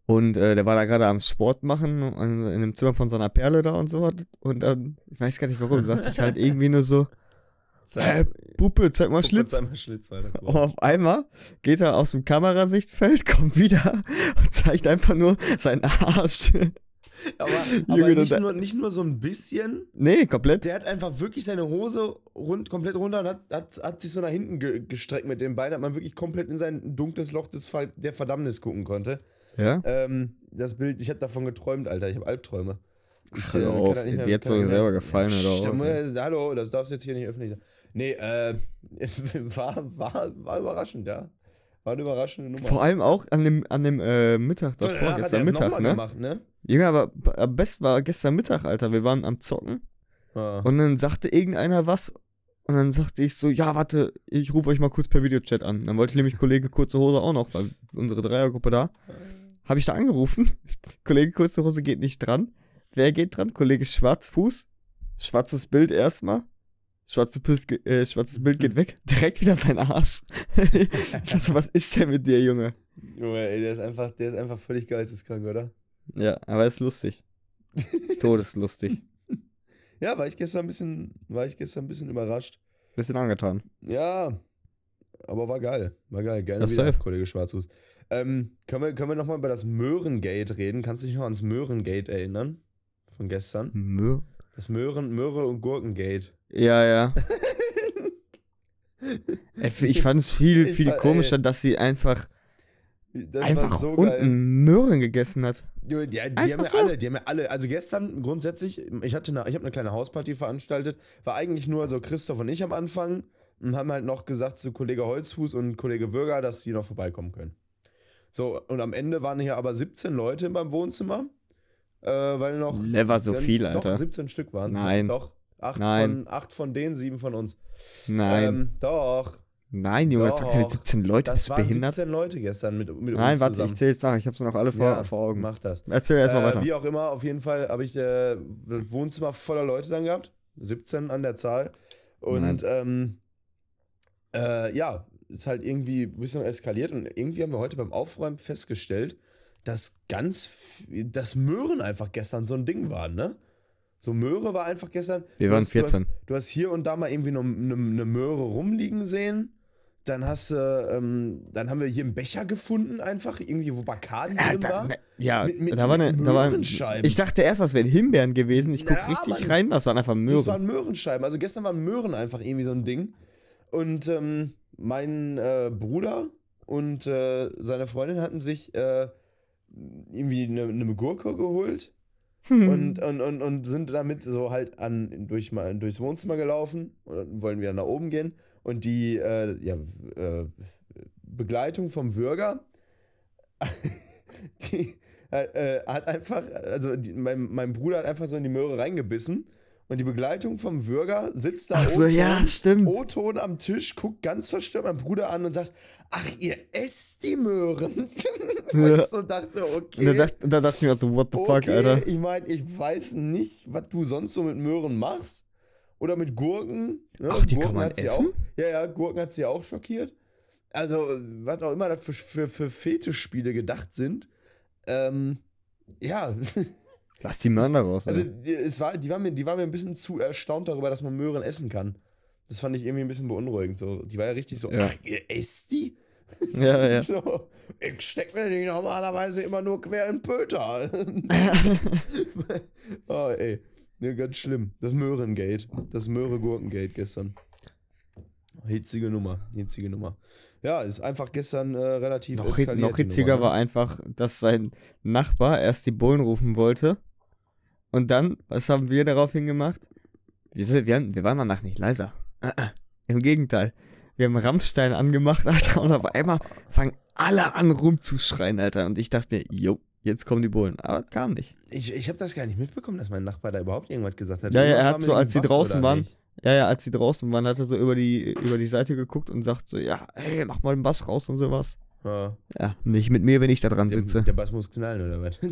Und äh, der war da gerade am Sport machen in, in dem Zimmer von seiner Perle da und so. Und dann, ich weiß gar nicht warum, sagte ich halt irgendwie nur so, Äh, Puppe, zeig mal Puppe, Schlitz. Zeig mal Schlitz Und auf einmal geht er aus dem Kamerasichtfeld, kommt wieder und zeigt einfach nur seinen Arsch. Aber, aber nicht, nur, nicht nur so ein bisschen. nee, komplett. Der hat einfach wirklich seine Hose rund, komplett runter und hat, hat, hat sich so nach hinten ge gestreckt mit dem Bein, dass man wirklich komplett in sein dunkles Loch des Ver der Verdammnis gucken konnte. Ja? Ähm, das Bild, ich habe davon geträumt, Alter. Ich habe Albträume. Ich, Ach, hör auf, das nicht dir mehr- doch das selber gefallen, oder äh, Hallo, das darfst du jetzt hier nicht öffentlich sagen. Nee, äh, war, war, war überraschend, ja. War eine überraschende Nummer. Vor allem auch an dem, an dem äh, Mittag davor, hat gestern er es Mittag, ne? gemacht, ne? Junge, aber am besten war gestern Mittag, Alter. Wir waren am Zocken Ja. und dann sagte irgendeiner was und dann sagte ich so, ja, warte, ich rufe euch mal kurz per Videochat an. Dann wollte nämlich Kollege Kurze Hose auch noch, weil unsere Dreiergruppe da. Habe ich da angerufen. Kollege Kurze Hose geht nicht dran. Wer geht dran? Kollege Schwarzfuß. Schwarzes Bild erstmal. Schwarzes Bild, äh, schwarzes Bild geht weg. Direkt wieder sein Arsch. dachte, was ist denn mit dir, Junge? Junge, ey, der ist einfach, der ist einfach völlig geisteskrank, oder? Ja, aber ist lustig. Ist todeslustig. Ja, war ich gestern ein bisschen, war ich gestern ein bisschen überrascht. Bisschen angetan. Ja, aber war geil. War geil. Gerne Das wieder, safe. Kollege Schwarzfuß. Ähm, können wir, können wir nochmal über das Möhrengate reden? Kannst du dich noch ans Möhrengate erinnern? Von gestern? Mö. Das Möhren, Möhre- und Gurkengate. Ja, ja. Ey, Ich fand es viel, Ich viel war- komischer, ey. dass sie einfach, Das einfach so unten geil. Möhren gegessen hat. Jo, Die, die haben ja so. alle, die haben ja alle, also gestern grundsätzlich, ich hatte eine, ich habe eine kleine Hausparty veranstaltet, war eigentlich nur so Christoph und ich am Anfang und haben halt noch gesagt zu Kollege Holzfuß und Kollege Würger, dass die noch vorbeikommen können. So, und am Ende waren hier aber 17 Leute in meinem Wohnzimmer, äh, weil noch Never so ganz- viel, Doch, Alter. 17 Stück waren es. Nein. Doch, acht, Nein. Von, acht von denen, sieben von uns. Nein. Ähm, doch, Nein, Junge, das sind keine doch. 17 Leute, bist das du waren behindert? 17 Leute gestern mit, mit Nein, uns warte, zusammen. ich zähl's nach, ich hab's noch alle vor, Ja, vor Augen. Mach das. Erzähl erstmal Äh, weiter. Wie auch immer, auf jeden Fall habe ich äh, das Wohnzimmer voller Leute dann gehabt. 17 an der Zahl. Und ähm, äh, ja, ist halt irgendwie ein bisschen eskaliert. Und irgendwie haben wir heute beim Aufräumen festgestellt, dass ganz, dass Möhren einfach gestern so ein Ding waren, ne? So Möhre war einfach gestern. Wir waren hast, du 14. hast, du hast hier und da mal irgendwie eine, eine, eine Möhre rumliegen sehen. Dann hast du, ähm, dann haben wir hier einen Becher gefunden, einfach, irgendwie, wo Bacardi Ja, drin da, war. ne, ja Mit- mit- da war eine, da war, Möhrenscheiben. ich dachte erst, das wären Himbeeren gewesen. Ich guck Na, richtig Mann. rein, das waren einfach Das Möhren. waren Möhrenscheiben. Also gestern waren Möhren einfach irgendwie so ein Ding. Und ähm, mein äh, Bruder und äh, seine Freundin hatten sich äh, irgendwie eine, eine Gurke geholt Hm. und, und, und, und sind damit so halt an, durch, mal, durchs Wohnzimmer gelaufen und wollen wieder nach oben gehen. Und die äh, ja, äh, Begleitung vom Bürger, die äh, hat einfach, also die, mein, mein Bruder hat einfach so in die Möhre reingebissen. Und die Begleitung vom Würger sitzt da Ach so, ja, stimmt. O-Ton am Tisch, guckt ganz verstört meinen Bruder an und sagt, ach, ihr esst die Möhren. Ja. ich so dachte, okay. Und da dachte, da dachte ich mir so, what the fuck, Okay, Alter. ich meine, ich weiß nicht, was du sonst so mit Möhren machst. Oder mit Gurken. Ne? Ach, die Gurken kann man hat sie essen? Auch, ja, ja, Gurken hat sie auch schockiert. Also, was auch immer da für, für, für Fetischspiele gedacht sind. Ähm, ja, Lass die Möhren da raus. also die- es war, die, war mir, die war mir ein bisschen zu erstaunt darüber, dass man Möhren essen kann. Das fand ich irgendwie ein bisschen beunruhigend. So. Die war ja richtig so, Ja. ach, ihr esst die? ja, ja. So, ich steck mir die normalerweise immer nur quer in Pöter. oh, ey. Ja, ganz schlimm. Das Möhrengate. Das Möhre-Gurkengate gestern. Hitzige Nummer. Hitzige Nummer. Ja, ist einfach gestern äh, relativ Noch, noch hitziger Nummer, war einfach, dass sein Nachbar erst die Bullen rufen wollte. Und dann, was haben wir daraufhin gemacht? Wir, wir, haben, wir waren danach nicht leiser. Äh, äh. Im Gegenteil. Wir haben Rammstein angemacht, Alter. Und auf einmal fangen alle an rumzuschreien, Alter. Und ich dachte mir, jo, jetzt kommen die Bullen. Aber kam nicht. Ich, ich habe das gar nicht mitbekommen, dass mein Nachbar da überhaupt irgendwas gesagt hat. Ja, ja, er hat so, als sie draußen waren, nicht? Ja, ja, als sie draußen waren, hat er so über die, über die Seite geguckt und sagt so, ja, hey, mach mal den Bass raus und sowas. Ja. Ja, nicht mit mir, wenn ich da dran Der, sitze. der Bass muss knallen, oder was?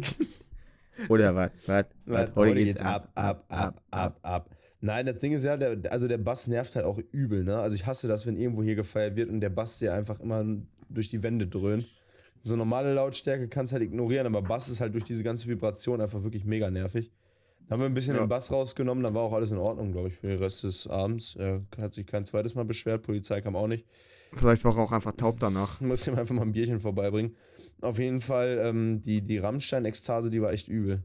Oder was? Was? Was? Heute geht's ab, ab, ab, ab, ab. Nein, das Ding ist ja, der, also der Bass nervt halt auch übel, ne? Also ich hasse das, wenn irgendwo hier gefeiert wird und der Bass dir einfach immer durch die Wände dröhnt. So normale Lautstärke kannst halt ignorieren, aber Bass ist halt durch diese ganze Vibration einfach wirklich mega nervig. Haben wir ein bisschen Ja. den Bass rausgenommen, dann war auch alles in Ordnung, glaube ich, für den Rest des Abends. Er hat sich kein zweites Mal beschwert, Polizei kam auch nicht. Vielleicht war er auch einfach taub danach. Muss ihm einfach mal ein Bierchen vorbeibringen. Auf jeden Fall, ähm, die, die Rammstein-Ekstase, die war echt übel.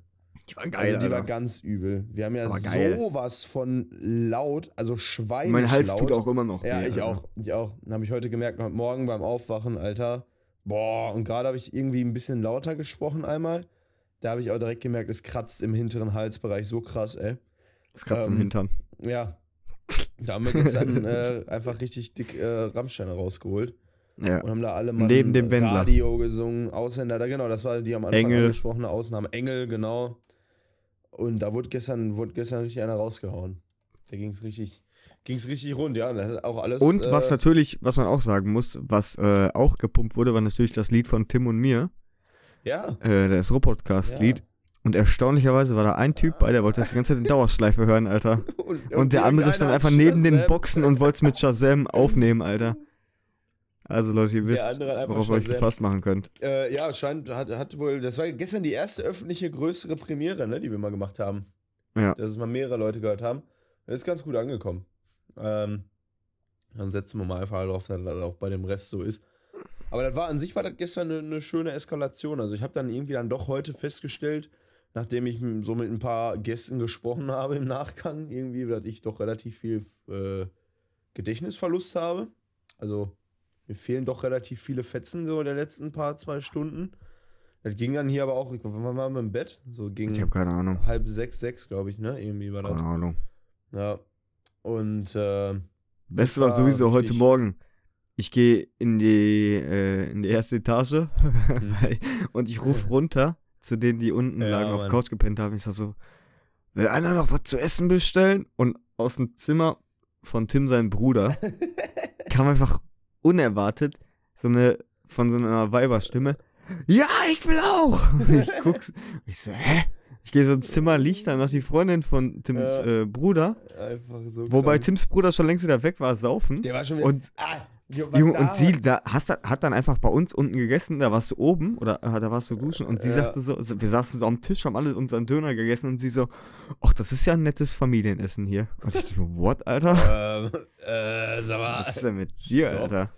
Die war also die war ganz übel. Wir haben ja geil. sowas von laut, also schweinisch Mein Hals laut. tut auch immer noch. Ja, weh, ich Alter. auch. Ich auch. Habe ich heute gemerkt, heute Morgen beim Aufwachen, Alter. Boah, und gerade habe ich irgendwie ein bisschen lauter gesprochen einmal. Da habe ich auch direkt gemerkt, es kratzt im hinteren Halsbereich so krass, ey. Das kratzt ähm, im Hintern. Ja. Da haben wir gestern äh, einfach richtig dick äh, Rammsteine rausgeholt Ja. und haben da alle mal Neben dem Wendler. Radio gesungen, Ausländer, da, genau, das war die am Anfang Engel. angesprochene Ausnahme. Engel, genau. Und da wurde gestern, wurde gestern richtig einer rausgehauen. Da ging es richtig, ging's richtig rund, ja. Hat auch alles. Und äh, was natürlich, was man auch sagen muss, was äh, auch gepumpt wurde, war natürlich das Lied von Tim und mir, Ja. äh, das Ruhr-Podcast-Lied. Ja. Und erstaunlicherweise war da ein Typ bei, der wollte das die ganze Zeit in Dauerschleife hören, Alter. Und, Und der andere stand einfach neben den Boxen und wollte es mit Shazam aufnehmen, Alter. Also Leute, ihr wisst, worauf ihr euch gefasst machen könnt. Äh, ja, scheint, hat, hat wohl, das war gestern die erste öffentliche größere Premiere, ne, die wir mal gemacht haben. Ja. Dass es mal mehrere Leute gehört haben. Das ist ganz gut angekommen. Ähm, dann setzen wir mal einfach darauf, dass das auch bei dem Rest so ist. Aber das war an sich war das gestern eine, eine schöne Eskalation. Also ich habe dann irgendwie dann doch heute festgestellt, nachdem ich so mit ein paar Gästen gesprochen habe im Nachgang, irgendwie, dass ich doch relativ viel äh, Gedächtnisverlust habe. Also mir fehlen doch relativ viele Fetzen so in den letzten paar, zwei Stunden. Das ging dann hier aber auch, ich, wann waren wir im Bett? So ging Ich habe keine Ahnung. halb sechs, sechs, glaube ich, ne? Irgendwie war das. Keine Ahnung. Ja. Und äh, Beste war sowieso heute Morgen. Ich gehe in die, äh, in die erste Etage weil- und ich rufe runter zu denen, die unten Mhm. Ja, lagen auf. Couch gepennt haben. Ich sag so, will einer noch was zu essen bestellen? Und aus dem Zimmer von Tim, sein Bruder, kam einfach unerwartet so eine, von so einer Weiberstimme, ja, ich will auch. Und ich guck's, ich so, hä? Ich gehe so ins Zimmer, liegt da noch die Freundin von Tims Ja. äh, Bruder, so. wobei. Tims Bruder schon längst wieder weg war, saufen. Der war schon wieder. Und ah, jo, Junge, und sie hat- da, hast, hat dann einfach bei uns unten gegessen, da warst du oben oder äh, da warst du duschen und sie Ja. sagte so, wir saßen so am Tisch, haben alle unseren Döner gegessen und sie so, ach, das ist ja ein nettes Familienessen hier. Und ich dachte, what, Alter? Ähm, äh, sag mal. Was ist denn mit dir, Stopp. Alter?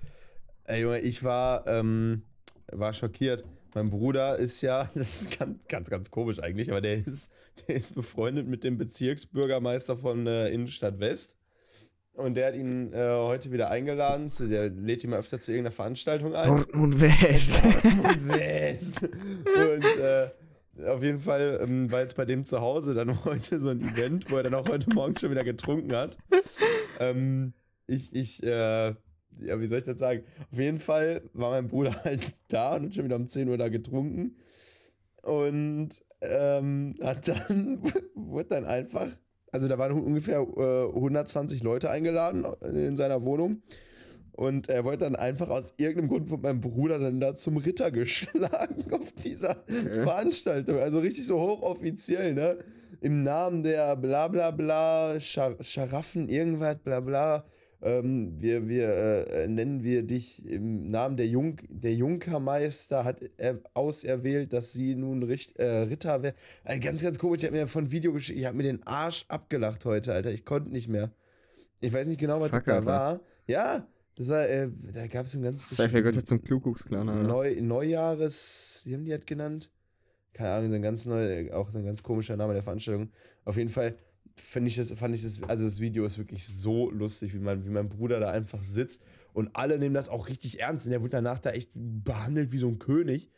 Ey, Junge, ich war, ähm, war schockiert. Mein Bruder ist ja, das ist ganz, ganz, ganz komisch eigentlich, aber der ist, der ist befreundet mit dem Bezirksbürgermeister von äh, Innenstadt West. Und der hat ihn äh, heute wieder eingeladen. Zu, der lädt ihn mal öfter zu irgendeiner Veranstaltung ein. Dortmund West. Dortmund West. Und äh, auf jeden Fall ähm, war jetzt bei dem zu Hause dann heute so ein Event, wo er dann auch heute Morgen schon wieder getrunken hat. Ähm, ich, ich, äh, ja, wie soll ich das sagen? Auf jeden Fall war mein Bruder halt da und hat schon wieder um 10 Uhr da getrunken. Und ähm, hat dann, wurde dann einfach, also da waren ungefähr äh, 120 Leute eingeladen in seiner Wohnung. Und er wollte dann einfach aus irgendeinem Grund von meinem Bruder dann da zum Ritter geschlagen auf dieser Veranstaltung. Also richtig so hochoffiziell, ne? Im Namen der bla bla bla, Schar Scharaffen, irgendwas, bla bla. Ähm, wir wir äh, nennen wir dich im Namen der, Jung der Junkermeister, hat er auserwählt, dass sie nun Richt äh, Ritter wäre. Äh, ganz, ganz komisch, ich habe mir von Video geschickt, ich habe mir den Arsch abgelacht heute, Alter. Ich konnte nicht mehr. Ich weiß nicht genau, was Fuck, das da war. Ja, das war, äh, da gab es ein ganz Sei vergöttert zum Kuckucksklan, Alter. Neu, Neujahres, wie haben die das genannt? Keine Ahnung, so ein ganz neu, auch so ein ganz komischer Name der Veranstaltung. Auf jeden Fall finde ich das, fand ich das, also das Video ist wirklich so lustig, wie mein, wie mein Bruder da einfach sitzt und alle nehmen das auch richtig ernst. Und der wurde danach da echt behandelt wie so ein König.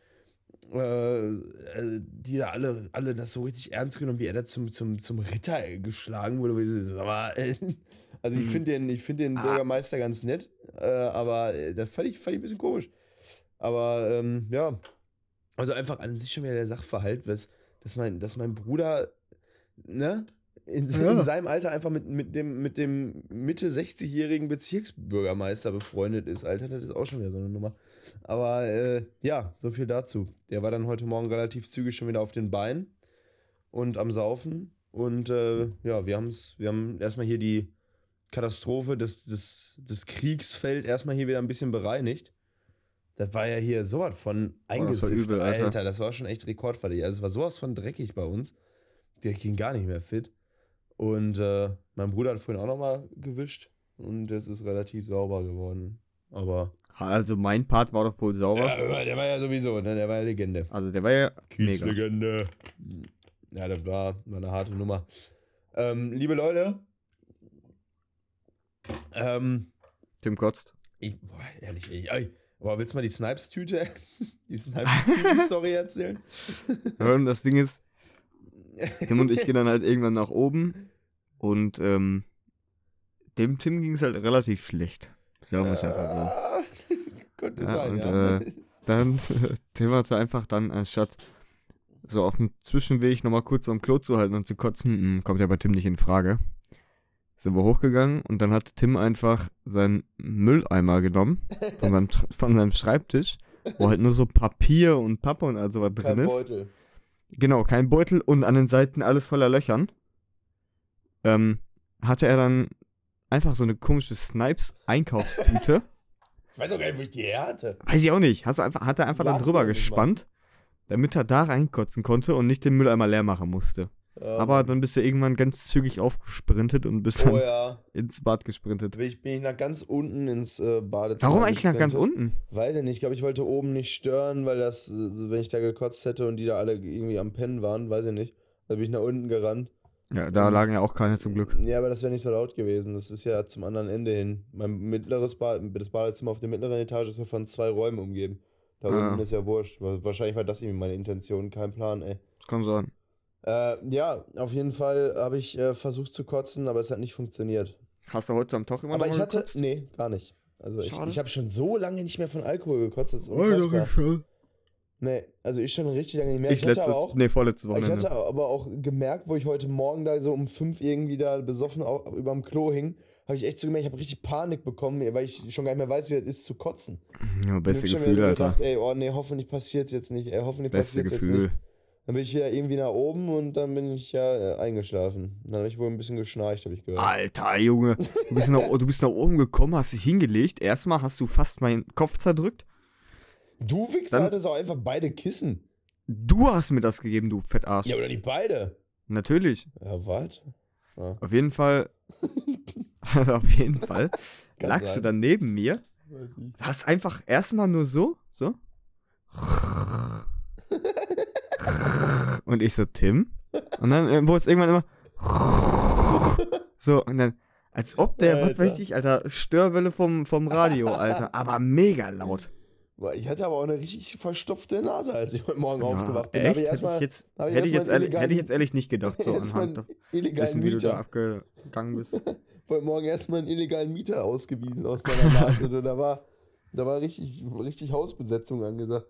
Äh, äh, die da alle, alle das so richtig ernst genommen, wie er da zum, zum, zum Ritter geschlagen wurde. Aber, äh, also ich Hm. finde den, ich find den Ah. Bürgermeister ganz nett, äh, aber äh, das fand ich, fand ich ein bisschen komisch. Aber ähm, ja, also einfach an sich schon wieder der Sachverhalt, was, dass, mein, dass mein Bruder, ne, in, Ja. in seinem Alter einfach mit, mit dem, mit dem Mitte 60-jährigen Bezirksbürgermeister befreundet ist, Alter, das ist auch schon wieder so eine Nummer. Aber äh, ja, so viel dazu. Der war dann heute Morgen relativ zügig schon wieder auf den Beinen und am Saufen. Und äh, ja, wir, haben's, wir haben erstmal hier die Katastrophe des, des, des Kriegsfeld erstmal hier wieder ein bisschen bereinigt. Das war ja hier sowas von Oh, das eingesifft, übel, Alter. Alter. Das war schon echt rekordfertig. Also es war sowas von dreckig bei uns. der ging gar nicht mehr fit. Und äh, mein Bruder hat vorhin auch nochmal gewischt und es ist relativ sauber geworden. Aber. Also mein Part war doch wohl sauber. Ja, der war ja sowieso, ne? Der war ja Legende. Also der war ja. Kiezlegende. Ja, das war, war eine harte Nummer. Ähm, liebe Leute, ähm, Tim kotzt. ich, boah, ehrlich, ey, ey, aber willst du mal die Snipes-Tüte, die Snipes-Tüte-Story erzählen? Das Ding ist, Tim und ich gehen dann halt irgendwann nach oben und ähm, dem Tim ging es halt relativ schlecht. Sagen wir es einfach so. Könnte Ja, sein, und, ja. äh, Dann Tim hatte einfach dann, anstatt so auf dem Zwischenweg nochmal kurz am Klo zu halten und zu kotzen, hm, kommt ja bei Tim nicht in Frage. Sind wir hochgegangen und dann hat Tim einfach seinen Mülleimer genommen von seinem, von seinem Schreibtisch, wo halt nur so Papier und Pappe und all sowas drin Kein ist. Beutel. Genau, kein Beutel und an den Seiten alles voller Löchern. Ähm, hatte er dann einfach so eine komische Snipes-Einkaufstüte. Ich weiß auch gar nicht, wo ich die her hatte. Weiß ich auch nicht. Hast du einfach, hat er einfach dann Sag drüber gespannt, damit er da reinkotzen konnte und nicht den Mülleimer leer machen musste. Ja, Aber dann bist du irgendwann ganz zügig aufgesprintet und bist dann Oh ja. ins Bad gesprintet. Bin ich, bin ich nach ganz unten ins äh, Badezimmer. Warum eigentlich nach ganz unten? Weiß ich nicht. Ich glaube, ich wollte oben nicht stören, weil das, äh, wenn ich da gekotzt hätte und die da alle irgendwie am Pennen waren, weiß ich nicht. Da bin ich nach unten gerannt. Ja, da lagen ja auch keine zum Glück. Ja, aber das wäre nicht so laut gewesen. Das ist ja zum anderen Ende hin. Mein mittleres Bad, das Badezimmer auf der mittleren Etage ist ja von zwei Räumen umgeben. Da Ah. unten ist ja wurscht. Wa- Wahrscheinlich war das irgendwie meine Intention, kein Plan, ey. Das kann sein. Äh, ja, auf jeden Fall habe ich äh, versucht zu kotzen, aber es hat nicht funktioniert. Hast du heute am Tag immer aber noch ich hatte, gekotzt? nee, gar nicht. Also ich, Schade. ich habe schon so lange nicht mehr von Alkohol gekotzt, das ist Oh, unfassbar. ich schon. Nee, also ich schon richtig lange nicht mehr. Ich hatte letztes, aber auch, nee, vorletztes ich hatte aber auch gemerkt, wo ich heute Morgen da so um fünf irgendwie da besoffen au- überm Klo hing, habe ich echt so gemerkt, ich habe richtig Panik bekommen, weil ich schon gar nicht mehr weiß, wie es ist zu kotzen. Ja, beste ich Gefühl, Alter. gedacht, ey, oh nee, hoffentlich passiert jetzt nicht, ey, hoffentlich Beste passiert jetzt Gefühl. nicht. Dann bin ich wieder irgendwie nach oben und dann bin ich ja äh, eingeschlafen. Dann habe ich wohl ein bisschen geschnarcht, habe ich gehört. Alter, Junge. Du bist, nach, du bist nach oben gekommen, hast dich hingelegt. Erstmal hast du fast meinen Kopf zerdrückt. Du Wichser Dann- hattest auch einfach beide Kissen. Du hast mir das gegeben, du Fettarsch. Ja, oder die beide. Natürlich. Ja, was? Auf jeden Fall. auf jeden Fall. Lagst du sein. dann neben mir. Hast einfach erstmal nur so. So. Und ich so, Tim. Und dann äh, wurde es irgendwann immer. So, und dann. Als ob der, was Alter. weiß ich, Alter, Störwelle vom, vom Radio, Alter. Aber mega laut. Ich hatte aber auch eine richtig verstopfte Nase, als ich heute Morgen Ja, aufgewacht bin. echt? Ich hätte, erstmal ich jetzt, ich hätte, ich jetzt ehrlich, hätte ich jetzt ehrlich nicht gedacht, so anhand dessen, wie du da abgegangen bist. Heute Morgen erstmal einen illegalen Mieter ausgewiesen aus meiner Nase. da war, da war richtig, richtig Hausbesetzung angesagt.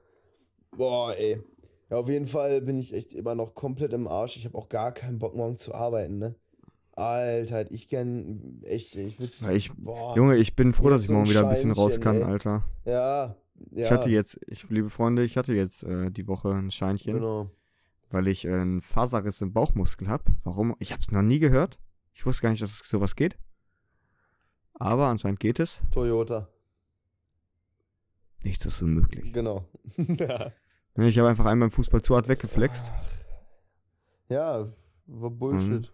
Boah, ey. Ja, auf jeden Fall bin ich echt immer noch komplett im Arsch. Ich habe auch gar keinen Bock, morgen zu arbeiten, ne? Alter, ich gern echt, ich würde Ja, ich- boah, Junge, ich bin froh, dass ich so morgen wieder ein bisschen raus kann, ey. Alter. ja, ja. Ich hatte jetzt, ich, liebe Freunde, ich hatte jetzt äh, die Woche ein Scheinchen, Genau. weil ich äh, einen Faserriss im Bauchmuskel habe. Warum? Ich habe es noch nie gehört. Ich wusste gar nicht, dass es sowas geht. Aber anscheinend geht es. Toyota. Nichts ist unmöglich. Genau. Ich habe einfach einmal beim Fußball zu hart weggeflext. ja, war Bullshit. Und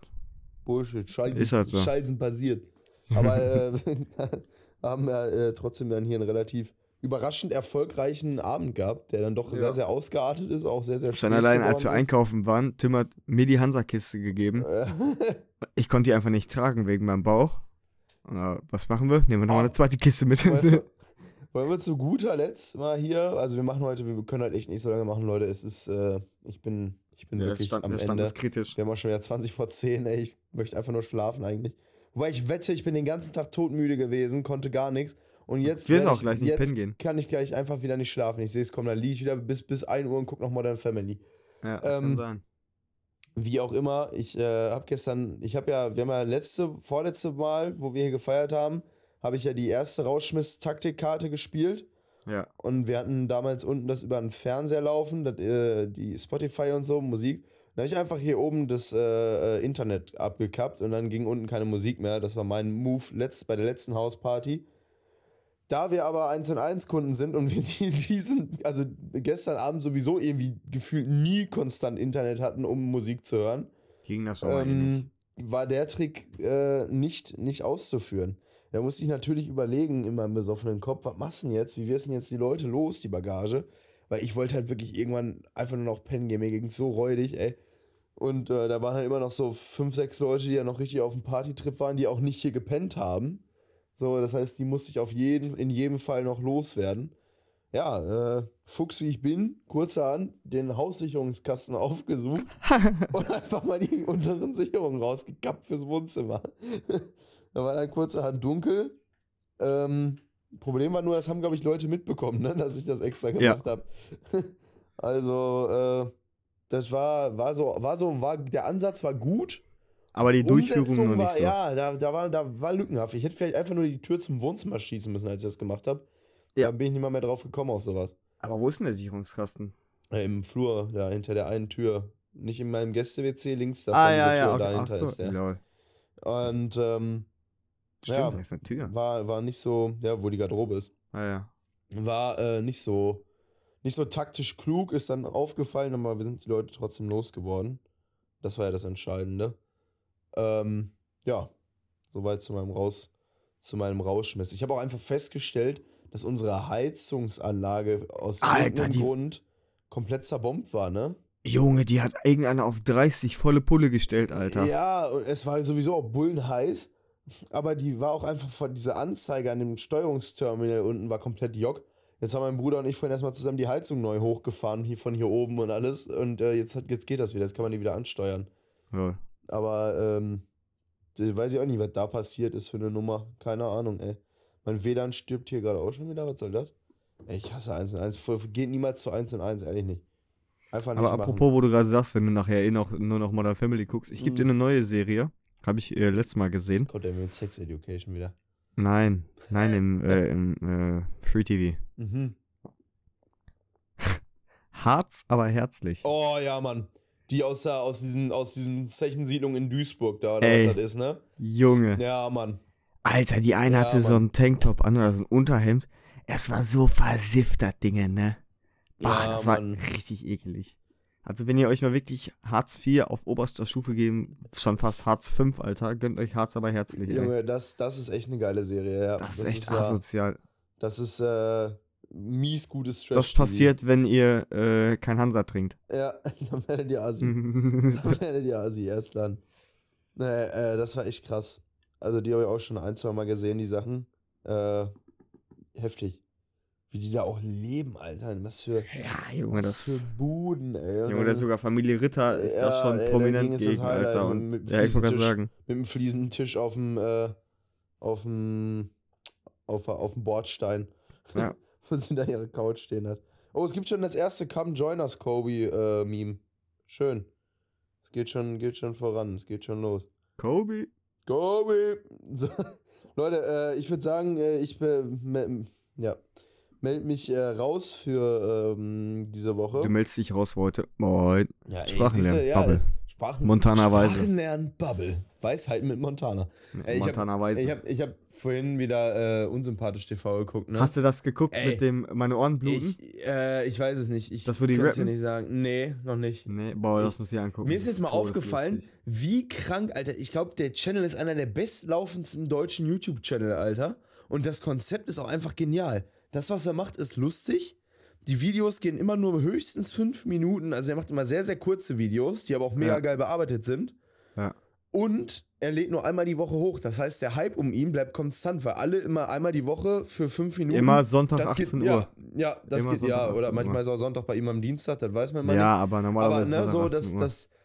Bullshit. Scheißen, Ist halt so. Scheißen passiert. Aber äh, haben wir äh, trotzdem dann hier einen relativ überraschend erfolgreichen Abend gehabt, der dann doch Ja. sehr, sehr ausgeartet ist, auch sehr, sehr Schon spät allein, als wir geworden einkaufen waren, Tim hat mir die Hansa-Kiste gegeben. ist. Äh, Ich konnte die einfach nicht tragen wegen meinem Bauch. Na, was machen wir? Nehmen wir nochmal Ah. eine zweite Kiste mit. Wollen, wir, zu guter Letzt mal hier, also wir machen heute, wir können halt echt nicht so lange machen, Leute. Es ist, äh, ich bin, ich bin Ja, der wirklich Stand, am Stand Ende. ist kritisch. Wir haben auch schon wieder 20 vor 10, ey. Ich möchte einfach nur schlafen eigentlich. Wobei ich wette, ich bin den ganzen Tag todmüde gewesen, konnte gar nichts. Und jetzt, Ich jetzt kann ich gleich einfach wieder nicht schlafen. Ich sehe es kommen, dann liege ich wieder bis, bis 1 Uhr und gucke noch Modern Family. Ja, das Ähm, kann sein. Wie auch immer, ich äh, habe gestern, ich habe ja, wir haben ja letzte, vorletzte Mal, wo wir hier gefeiert haben, habe ich ja die erste Rauschmiss-Taktikkarte gespielt. Ja. Und wir hatten damals unten das über einen Fernseher laufen, das, äh, die Spotify und so, Musik. Dann habe ich einfach hier oben das äh, äh, Internet abgekappt und dann ging unten keine Musik mehr. Das war mein Move letzt, bei der letzten Hausparty. Da wir aber 1 und 1 Kunden sind und wir die, diesen, also gestern Abend sowieso irgendwie gefühlt nie konstant Internet hatten, um Musik zu hören, Ging das aber eh nicht. ähm, war der Trick äh, nicht, nicht auszuführen. Da musste ich natürlich überlegen in meinem besoffenen Kopf, was machst du denn jetzt? Wie wirst denn jetzt die Leute los, die Bagage? Weil ich wollte halt wirklich irgendwann einfach nur noch pennen gehen. Mir ging so räudig, ey. Und äh, da waren halt immer noch so fünf, sechs Leute, die ja noch richtig auf dem Partytrip waren, die auch nicht hier gepennt haben. So, das heißt, die musste ich auf jeden, in jedem Fall noch loswerden. Ja, äh, Fuchs wie ich bin, kurzerhand den Haussicherungskasten aufgesucht und einfach mal die unteren Sicherungen rausgekappt fürs Wohnzimmer. Da war dann kurzerhand dunkel. Ähm, Problem war nur, das haben, glaube ich, Leute mitbekommen, ne, dass ich das extra Ja. gemacht habe. also, äh, das war, war so, war so, war, der Ansatz war gut. Aber die Durchführung Umsetzung nur nicht war, so. Ja, da, da, war, da war lückenhaft. Ich hätte vielleicht einfach nur die Tür zum Wohnzimmer schießen müssen, als ich das gemacht habe. Ja. Da bin ich nicht mal mehr drauf gekommen auf sowas. Aber wo ist denn der Sicherungskasten? Äh, Im Flur, da hinter der einen Tür. Nicht in meinem Gäste-WC, links davon ah, ja, Tür ja. Okay. dahinter Ach so. ist der. Lol. Und ähm, Stimmt, Ja. da ist eine Tür. war, war nicht so, ja, wo die Garderobe ist. Ah, ja. War äh, nicht so, nicht so taktisch klug, ist dann aufgefallen, aber wir sind die Leute trotzdem losgeworden. Das war ja das Entscheidende. Ähm, ja, soweit zu meinem Raus, zu meinem Rauschmess. Ich habe auch einfach festgestellt, dass unsere Heizungsanlage aus Alter, irgendeinem die- Grund komplett zerbombt war, ne? Junge, die hat irgendeiner auf 30 volle Pulle gestellt, Alter. Ja, und es war sowieso auch bullenheiß, aber die war auch einfach von dieser Anzeige an dem Steuerungsterminal unten war komplett jock. Jetzt haben mein Bruder und ich vorhin erstmal zusammen die Heizung neu hochgefahren, hier von hier oben und alles. Und äh, jetzt, hat, jetzt geht das wieder, jetzt kann man die wieder ansteuern. Lol. Aber ähm, weiß ich auch nicht, was da passiert ist für eine Nummer. Keine Ahnung, ey. Mein WLAN stirbt hier gerade auch schon wieder, was soll das? Ey, ich hasse 1 und 1. Geht niemals zu 1 und 1, ehrlich nicht. Einfach nicht Aber machen. apropos, wo du gerade sagst, wenn du nachher eh noch, nur noch Modern Family guckst, ich gebe dir Mhm. eine neue Serie. Habe ich äh, letztes Mal gesehen. Kommt der mit Sex Education wieder. Nein, nein, im, äh, im äh, Free TV. Mhm. Harz, aber herzlich. Oh ja, Mann. Die aus, der, aus diesen, aus diesen Zechensiedlungen in Duisburg da, oder Ey. was das ist, ne? Junge. Ja, Mann. Alter, die eine Ja, hatte so Mann. einen Tanktop an oder so ein Unterhemd. Es war so versifft, das Ding, ne? Boah, Ja, das war Mann. richtig ekelig. Also, wenn ihr euch mal wirklich Hartz IV auf oberster Stufe geben, schon fast Hartz V, Alter, gönnt euch Harz aber herzlich. Ey. Junge, das, das ist echt eine geile Serie, ja. Das ist echt ja, asozial. Das ist äh, mies gutes Trash. Das passiert, wenn ihr äh, kein Hansa trinkt. Ja, dann werdet ihr Asi. Dann werdet ihr Asi erst dann. Nee, äh, das war echt krass. Also, die habe ich auch schon ein, zwei Mal gesehen, die Sachen. Äh, heftig. Wie die da auch leben, Alter. Was für, ja, Junge, was das. für Buden, ey. Junge, das sogar Familie Ritter ist Ja, da schon ey, prominent gegen, Highlight Alter. mit- Und, mit ja, ich Fliesentisch. sagen. mit dem Fliesentisch auf dem, äh, auf dem, auf, auf dem Bordstein. Ja. Wo sie da ihre Couch stehen hat. Oh, es gibt schon das erste Come Join Us Kobe-Meme. Schön. Es geht schon, geht schon voran, es geht schon los. Kobe. Kobe! So, Leute, äh, ich würde sagen, äh, ich ja, melde mich äh, raus für ähm, diese Woche. Du meldest dich raus heute. Moin. Ja, Sprachenlernen, ja, Bubble. Sprachen, Montana-weise. Sprachenlernen Bubble. Weisheit mit Montana. Ich hab- Montana-weise. Ich habe ich hab vorhin wieder äh, unsympathisch TV geguckt, ne? Hast du das geguckt Ey. mit dem Meine Ohren bluten? ich, äh, ich weiß es nicht. Ich Das, die kann's dir nicht sagen. Nee, noch nicht. nee, boah, das muss ich angucken. Mir ist jetzt mal aufgefallen, wie krank, Alter. Ich glaube, der Channel ist einer der bestlaufendsten deutschen YouTube-Channel, Alter. Und das Konzept ist auch einfach genial. Das, was er macht, ist lustig. Die Videos gehen immer nur höchstens fünf Minuten. Also er macht immer sehr, sehr kurze Videos, die aber auch mega Ja. geil bearbeitet sind. Ja. Und er lädt nur einmal die Woche hoch. Das heißt, der Hype um ihn bleibt konstant, weil alle immer einmal die Woche für fünf Minuten. Immer Sonntag das 18 geht, Uhr. Ja, ja das Immer geht, Sonntag ja. 18 Oder Uhr. manchmal ist auch Sonntag bei ihm am Dienstag, das weiß man mal Ja, nicht. aber Aber normalerweise. ne, ist so, Sonntag das, 18 Uhr.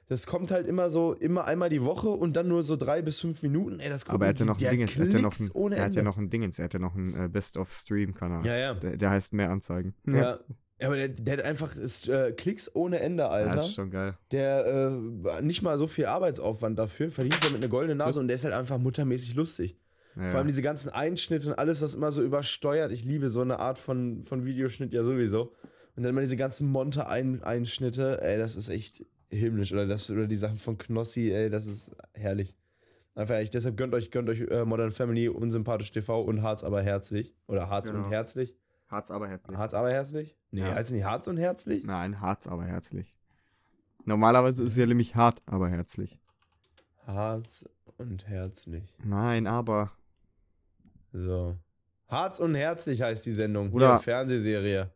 Das, kommt halt immer so, immer einmal die Woche und dann nur so drei bis fünf Minuten. Ey, das kommt aber er hat ja noch ein Dingens. Er hat ja noch ein, er hat ja noch ein Dingens. Er hat ja noch einen äh, Best-of-Stream-Kanal. Ja, ja. Der, der heißt mehr Anzeigen. ja. Ja, aber der, der hat einfach ist, äh, Klicks ohne Ende, Ja, Alter. das ist schon geil. der äh, nicht mal so viel Arbeitsaufwand dafür, verdient damit eine goldene Nase und der ist halt einfach muttermäßig lustig. Ja, Vor allem diese ganzen Einschnitte und alles, was immer so übersteuert. Ich liebe so eine Art von, von Videoschnitt ja sowieso. Und dann immer diese ganzen Monte-Einschnitte, ey, das ist echt himmlisch. Oder, das, oder die Sachen von Knossi, ey, das ist herrlich. Einfach ehrlich, deshalb gönnt euch, gönnt euch äh, Modern Family, Unsympathisch TV und Harz aber herzlich. Oder Harz Genau. und herzlich. Harz aber herzlich. Harz aber herzlich? Nee, Ja. heißt es nicht Harz und herzlich? Nein, Harz aber herzlich. Normalerweise ist es ja nämlich hart, aber herzlich. Harz und herzlich. Nein, aber. So. Harz und herzlich heißt die Sendung. Oder- Fernsehserie.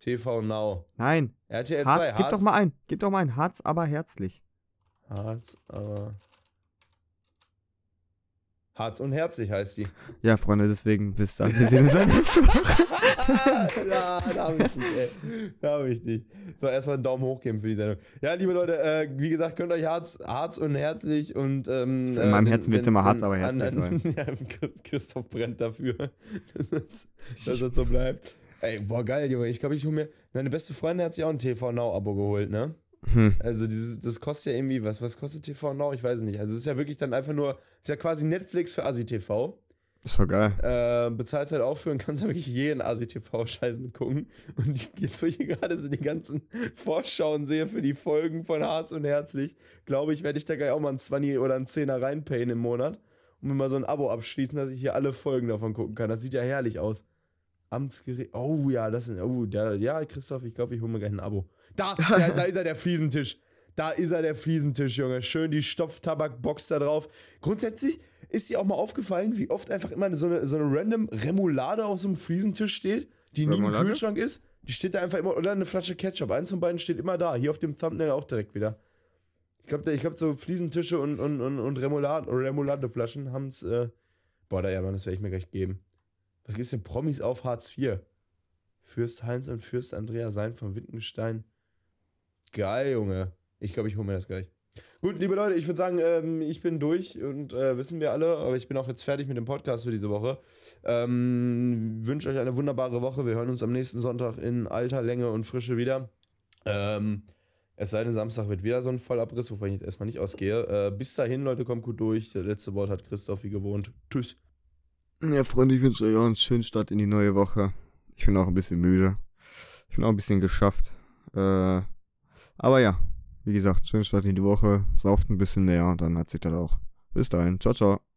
TV Now. Nein. RTL Har 2. gib doch mal ein. Gib doch mal ein. Harz, aber herzlich. Harz, aber. Harz und herzlich heißt die. Ja, Freunde, deswegen bis dann. Wir sehen uns dann nächste Woche. ja, da habe ich nicht, ey. Da habe ich nicht. So, erstmal einen Daumen hoch geben für die Sendung. Ja, liebe Leute, äh, wie gesagt, könnt euch Harz, Harz und herzlich und. Ähm, In meinem äh, Herzen wird's wenn- immer Harz, aber herzlich an- ja, Christoph brennt dafür, dass das, dass das so bleibt. Ey, boah, geil, Junge. Ich glaube, ich hole mir. Meine beste Freundin hat sich auch ein TV Now-Abo geholt, ne? Hm. Also dieses, das kostet ja irgendwie, was, was kostet TV Now? Ich weiß es nicht. Also es ist ja wirklich dann einfach nur, ist ja quasi Netflix für Asi-TV. Ist voll geil. Äh, bezahlst halt auch für und kannst da wirklich jeden Asi-TV-Scheiß mitgucken. Und ich, jetzt, wo ich hier gerade so die ganzen Vorschauen sehe für die Folgen von Harz und Herzlich, glaube ich, werde ich da gleich auch mal einen 20 oder einen 10er reinpayen im Monat und mir mal so ein Abo abschließen, dass ich hier alle Folgen davon gucken kann. Das sieht ja herrlich aus. Amtsgericht. Oh ja, das ist. Oh, der, ja, Christoph, ich glaube, ich hole mir gleich ein Abo. Da, der, da ist er, der Fliesentisch. Da ist er, der Fliesentisch, Junge. Schön die Stofftabakbox da drauf. Grundsätzlich ist dir auch mal aufgefallen, wie oft einfach immer so eine, so eine random Remoulade auf so einem Fliesentisch steht, die nie im? Kühlschrank ist. Die steht da einfach immer. Oder eine Flasche Ketchup. Eins von beiden steht immer da. Hier auf dem Thumbnail auch direkt wieder. Ich glaube, ich glaub, so Fliesentische und, und, und, und Remoulade, Remoulade-Flaschen haben es. Äh, boah, da ja, Mann, das werde ich mir gleich geben. Was ist denn Promis auf Hartz IV? Fürst Heinz und Fürst Andrea Sein von Wittgenstein. Geil, Junge. Ich glaube, ich hole mir das gleich. Gut, liebe Leute, ich würde sagen, ähm, ich bin durch und äh, wissen wir alle, aber ich bin auch jetzt fertig mit dem Podcast für diese Woche. Ähm, wünsche euch eine wunderbare Woche. Wir hören uns am nächsten Sonntag in alter Länge und Frische wieder. Ähm, es sei denn, Samstag wird wieder so ein Vollabriss, wovon ich jetzt erstmal nicht ausgehe. Äh, bis dahin, Leute, kommt gut durch. Das letzte Wort hat Christoph wie gewohnt. Tschüss. Ja, Freunde, ich wünsche euch auch einen schönen Start in die neue Woche. Ich bin auch ein bisschen müde. Ich bin auch ein bisschen geschafft. Äh, aber ja, wie gesagt, schönen Start in die Woche. Sauft ein bisschen näher und dann hat sich das auch. Bis dahin. Ciao, ciao.